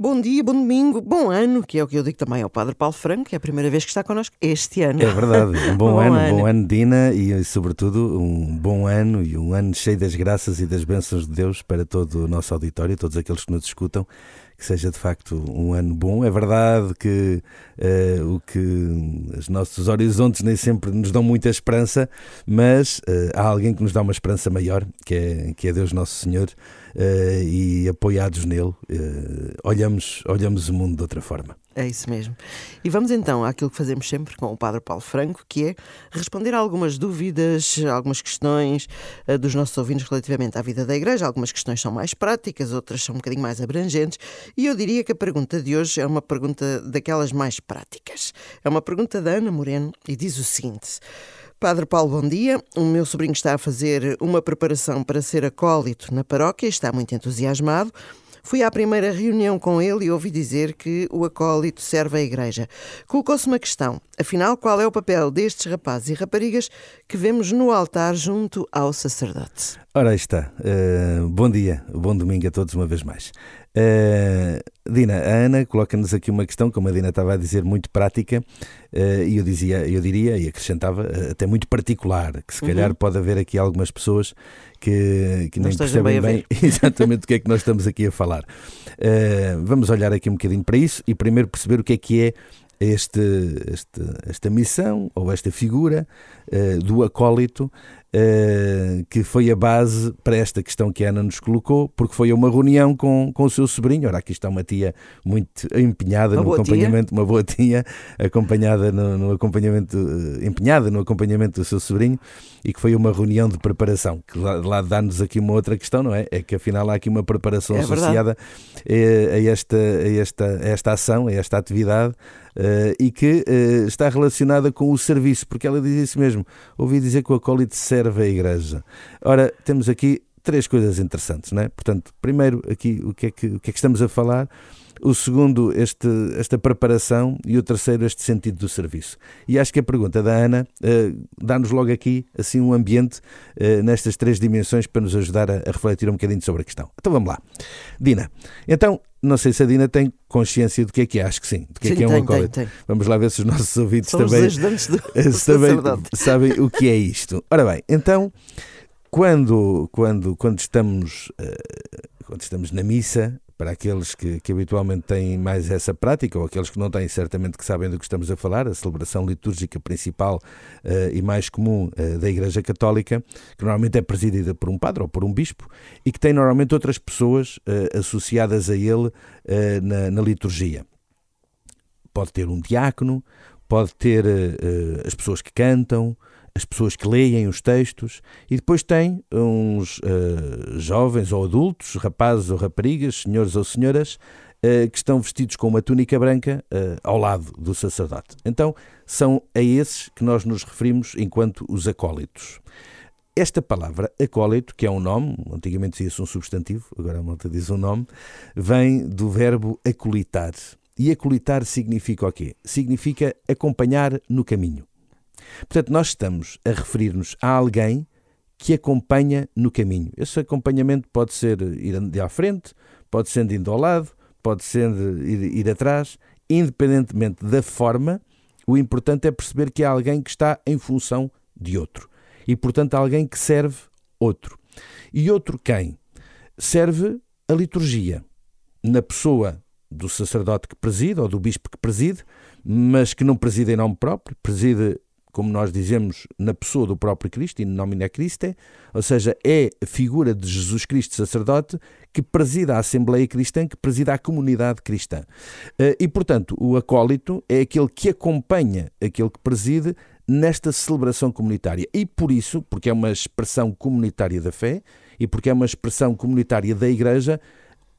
Bom dia, bom domingo, bom ano, que é o que eu digo também ao Padre Paulo Franco, que é a primeira vez que está connosco este ano. É verdade, um bom, bom ano, ano, bom ano, Dina, e sobretudo um bom ano e um ano cheio das graças e das bênçãos de Deus para todo o nosso auditório, todos aqueles que nos escutam que seja de facto um ano bom. É verdade que uh, o que os nossos horizontes nem sempre nos dão muita esperança, mas uh, há alguém que nos dá uma esperança maior, que é, que é Deus Nosso Senhor, uh, e apoiados nele, olhamos, olhamos o mundo de outra forma. É isso mesmo. E vamos então àquilo que fazemos sempre com o Padre Paulo Franco, que é responder a algumas dúvidas, algumas questões uh, dos nossos ouvintes relativamente à vida da Igreja. Algumas questões são mais práticas, outras são um bocadinho mais abrangentes. E eu diria que a pergunta de hoje é uma pergunta daquelas mais práticas. É uma pergunta da Ana Moreno e diz o seguinte. Padre Paulo, bom dia. O meu sobrinho está a fazer uma preparação para ser acólito na paróquia e está muito entusiasmado. Fui à primeira reunião com ele e ouvi dizer que o acólito serve à igreja. Colocou-se uma questão. Afinal, qual é o papel destes rapazes e raparigas que vemos no altar junto ao sacerdote? Ora, aí está. Uh, bom dia, bom domingo a todos uma vez mais. Uh, Dina, a Ana coloca-nos aqui uma questão, como a Dina estava a dizer, muito prática, uh, e eu dizia, eu diria e acrescentava, uh, até muito particular, que se calhar uhum. pode haver aqui algumas pessoas que, que nem percebem bem, bem exatamente o que é que nós estamos aqui a falar. vamos olhar aqui um bocadinho para isso e primeiro perceber o que é que é este, este, esta missão ou esta figura uh, do acólito uh, que foi a base para esta questão que a Ana nos colocou, porque foi a uma reunião com, com o seu sobrinho. Ora, aqui está uma tia muito empenhada uma no acompanhamento, tia. uma boa tia, acompanhada no, no, acompanhamento, eh, empenhada no acompanhamento do seu sobrinho, e que foi uma reunião de preparação. Que lá, lá dá-nos aqui uma outra questão, não é? É que afinal há aqui uma preparação é associada a, a, esta, a, esta, a esta ação, a esta atividade uh, e que uh, está relacionada com o serviço, porque ela diz isso mesmo. Ouvi dizer que o acólito serve à igreja. Ora, temos aqui três coisas interessantes, não é? Portanto, primeiro, aqui o que é que, o que, é que estamos a falar? o segundo, este, esta preparação, e o terceiro, este sentido do serviço. E acho que a pergunta da Ana uh, dá-nos logo aqui assim um ambiente uh, nestas três dimensões para nos ajudar a, a, refletir um bocadinho sobre a questão. Então vamos lá. Dina, então, não sei se a Dina tem consciência do que é que é, acho que sim, do que sim, é que é um acólito. Vamos lá ver se os nossos ouvintes Somos também, do, se também sabem o que é isto. Ora bem, então, quando, quando, quando, estamos, uh, quando estamos na missa, para aqueles que, que, habitualmente têm mais essa prática, ou aqueles que não têm, certamente que sabem do que estamos a falar, a celebração litúrgica principal uh, e mais comum uh, da Igreja Católica, que normalmente é presidida por um padre ou por um bispo, e que tem normalmente outras pessoas uh, associadas a ele na, na, liturgia. Pode ter um diácono, pode ter as pessoas que cantam, as pessoas que leem os textos, e depois tem uns uh, jovens ou adultos, rapazes ou raparigas, senhores ou senhoras, uh, que estão vestidos com uma túnica branca uh, ao lado do sacerdote. Então, são a esses que nós nos referimos enquanto os acólitos. Esta palavra acólito, que é um nome, antigamente dizia-se um substantivo, agora a malta diz um nome, vem do verbo acolitar. E acolitar significa o quê? Significa acompanhar no caminho. Portanto, nós estamos a referir-nos a alguém que acompanha no caminho. Esse acompanhamento pode ser ir à frente, pode ser indo ao lado, pode ser ir, ir atrás, independentemente da forma, o importante é perceber que é alguém que está em função de outro. E, portanto, alguém que serve outro. E outro quem? Serve a liturgia, na pessoa do sacerdote que preside ou do bispo que preside, mas que não preside em nome próprio, preside como nós dizemos, na pessoa do próprio Cristo, in nomine Christi, ou seja, é a figura de Jesus Cristo sacerdote que presida a Assembleia Cristã, que presida a comunidade cristã. Eh, e, portanto, o acólito é aquele que acompanha aquele que preside nesta celebração comunitária. E por isso, porque é uma expressão comunitária da fé e porque é uma expressão comunitária da Igreja,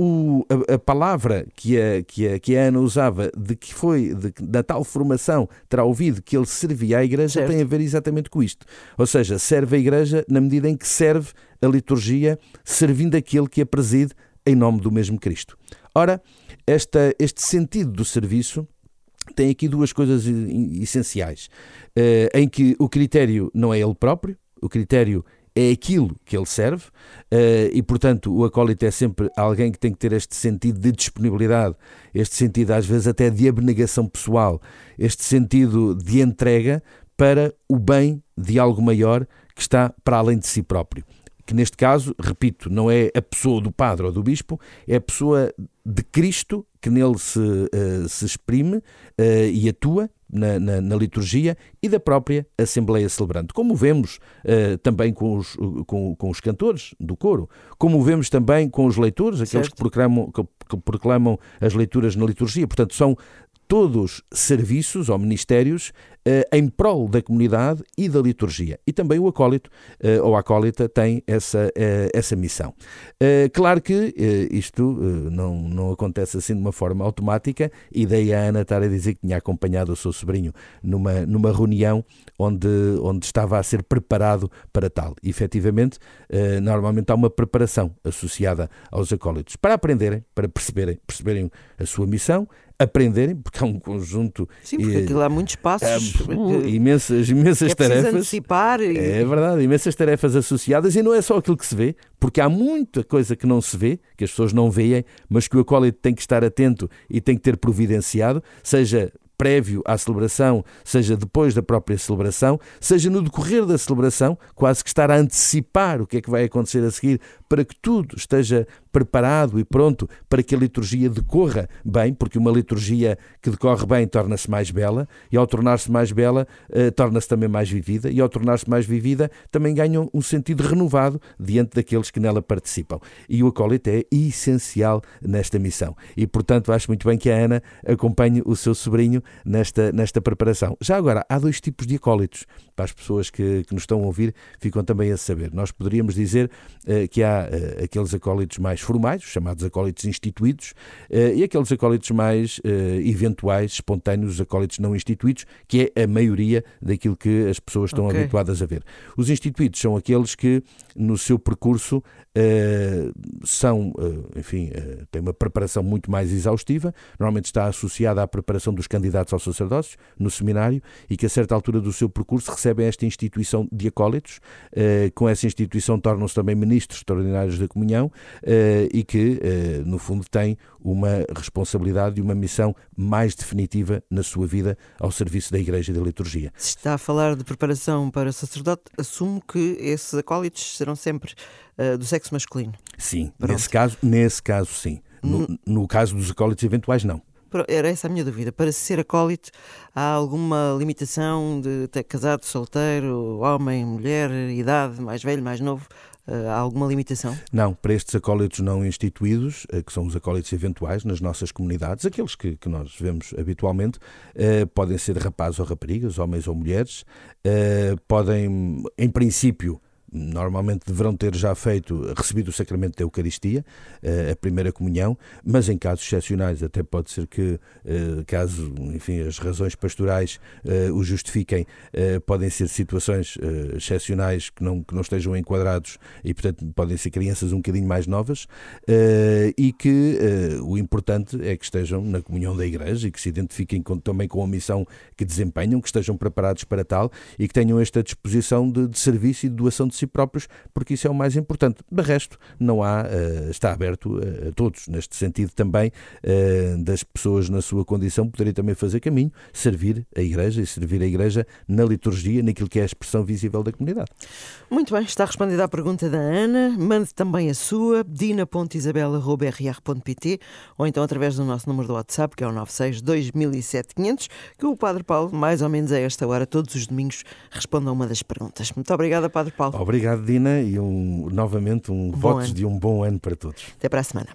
o, a, a, palavra que a, que, a, que a Ana usava de que foi de, da tal formação terá ouvido que ele servia à igreja certo. tem a ver exatamente com isto. Ou seja, serve a igreja na medida em que serve a liturgia, servindo aquele que a preside em nome do mesmo Cristo. Ora, esta, este sentido do serviço tem aqui duas coisas essenciais, uh, em que o critério não é ele próprio, o critério é aquilo que ele serve uh, e, portanto, o acólito é sempre alguém que tem que ter este sentido de disponibilidade, este sentido, às vezes, até de abnegação pessoal, este sentido de entrega para o bem de algo maior que está para além de si próprio. Que neste caso, repito, não é a pessoa do padre ou do bispo, é a pessoa de Cristo que nele se, uh, se exprime uh, e atua na, na, na, liturgia e da própria Assembleia Celebrante. Como vemos uh, também com os, com, com, os cantores do coro, como vemos também com os leitores, aqueles que proclamam, que, que proclamam as leituras na liturgia. Portanto, são todos serviços ou ministérios uh, em prol da comunidade e da liturgia. E também o acólito uh, ou a acólita tem essa, uh, essa missão. claro que isto não, não acontece assim de uma forma automática, e daí a Ana estar a dizer que tinha acompanhado o seu sobrinho numa, numa reunião onde, onde estava a ser preparado para tal. E, efetivamente, normalmente há uma preparação associada aos acólitos para aprenderem, para perceberem, perceberem a sua missão, aprenderem, porque há um conjunto. Sim, porque e, aquilo há muitos passos. Uh, imensas imensas é tarefas. Antecipar e... É verdade, imensas tarefas associadas e não é só aquilo que se vê, porque há muita coisa que não se vê, que as pessoas não veem, mas que o acólito tem que estar atento e tem que ter providenciado, seja prévio à celebração, seja depois da própria celebração, seja no decorrer da celebração, quase que estar a antecipar o que é que vai acontecer a seguir, para que tudo esteja preparado e pronto para que a liturgia decorra bem, porque uma liturgia que decorre bem torna-se mais bela, e ao tornar-se mais bela, eh, torna-se também mais vivida, e ao tornar-se mais vivida, também ganha um sentido renovado diante daqueles que nela participam. E o acólito é essencial nesta missão. E, portanto, acho muito bem que a Ana acompanhe o seu sobrinho nesta, nesta preparação. Já agora, há dois tipos de acólitos. Para as pessoas que, que nos estão a ouvir, ficam também a saber. Nós poderíamos dizer uh, que há uh, aqueles acólitos mais formais, chamados acólitos instituídos, uh, e aqueles acólitos mais eventuais, espontâneos, os acólitos não instituídos, que é a maioria daquilo que as pessoas estão okay. habituadas a ver. Os instituídos são aqueles que, no seu percurso, são, enfim, têm uma preparação muito mais exaustiva, normalmente está associada à preparação dos candidatos ao sacerdócio no seminário e que a certa altura do seu percurso recebem esta instituição de acólitos, com essa instituição tornam-se também ministros extraordinários da comunhão e que, no fundo, têm uma responsabilidade e uma missão mais definitiva na sua vida ao serviço da Igreja e da liturgia. Se está a falar de preparação para sacerdote, assumo que esses acólitos serão sempre uh, do sexo masculino. Sim, nesse caso, nesse caso sim. No, hum. no caso dos acólitos eventuais, não. Era essa a minha dúvida. Para ser acólito, há alguma limitação de ter casado, solteiro, homem, mulher, idade, mais velho, mais novo? Eh, há alguma limitação? Não, para estes acólitos não instituídos, eh, que são os acólitos eventuais nas nossas comunidades, aqueles que, que nós vemos habitualmente, eh, podem ser rapazes ou raparigas, homens ou mulheres, podem, em princípio, normalmente deverão ter já feito, recebido o sacramento da Eucaristia, eh, a primeira comunhão, mas em casos excepcionais, até pode ser que, eh, caso, enfim, as razões pastorais eh, o justifiquem, podem ser situações excepcionais que não, que não estejam enquadrados e, portanto, podem ser crianças um bocadinho mais novas e que o importante é que estejam na comunhão da Igreja e que se identifiquem com, também com a missão que desempenham, que estejam preparados para tal e que tenham esta disposição de, de serviço e de doação de si próprios, porque isso é o mais importante. De resto, não há, uh, está aberto uh, a todos, neste sentido também, uh, das pessoas na sua condição poderem também fazer caminho, servir a Igreja e servir a Igreja na liturgia, naquilo que é a expressão visível da comunidade. Muito bem, está respondida a pergunta da Ana. Mande também a sua, dina.isabela.rr.pt ou então através do nosso número do WhatsApp, que é o 96 2007 500, que o Padre Paulo, mais ou menos a esta hora, todos os domingos, responde a uma das perguntas. Muito obrigada, Padre Paulo. Obrigado, Dina, e um, novamente um votos de um bom ano para todos. Até para a semana.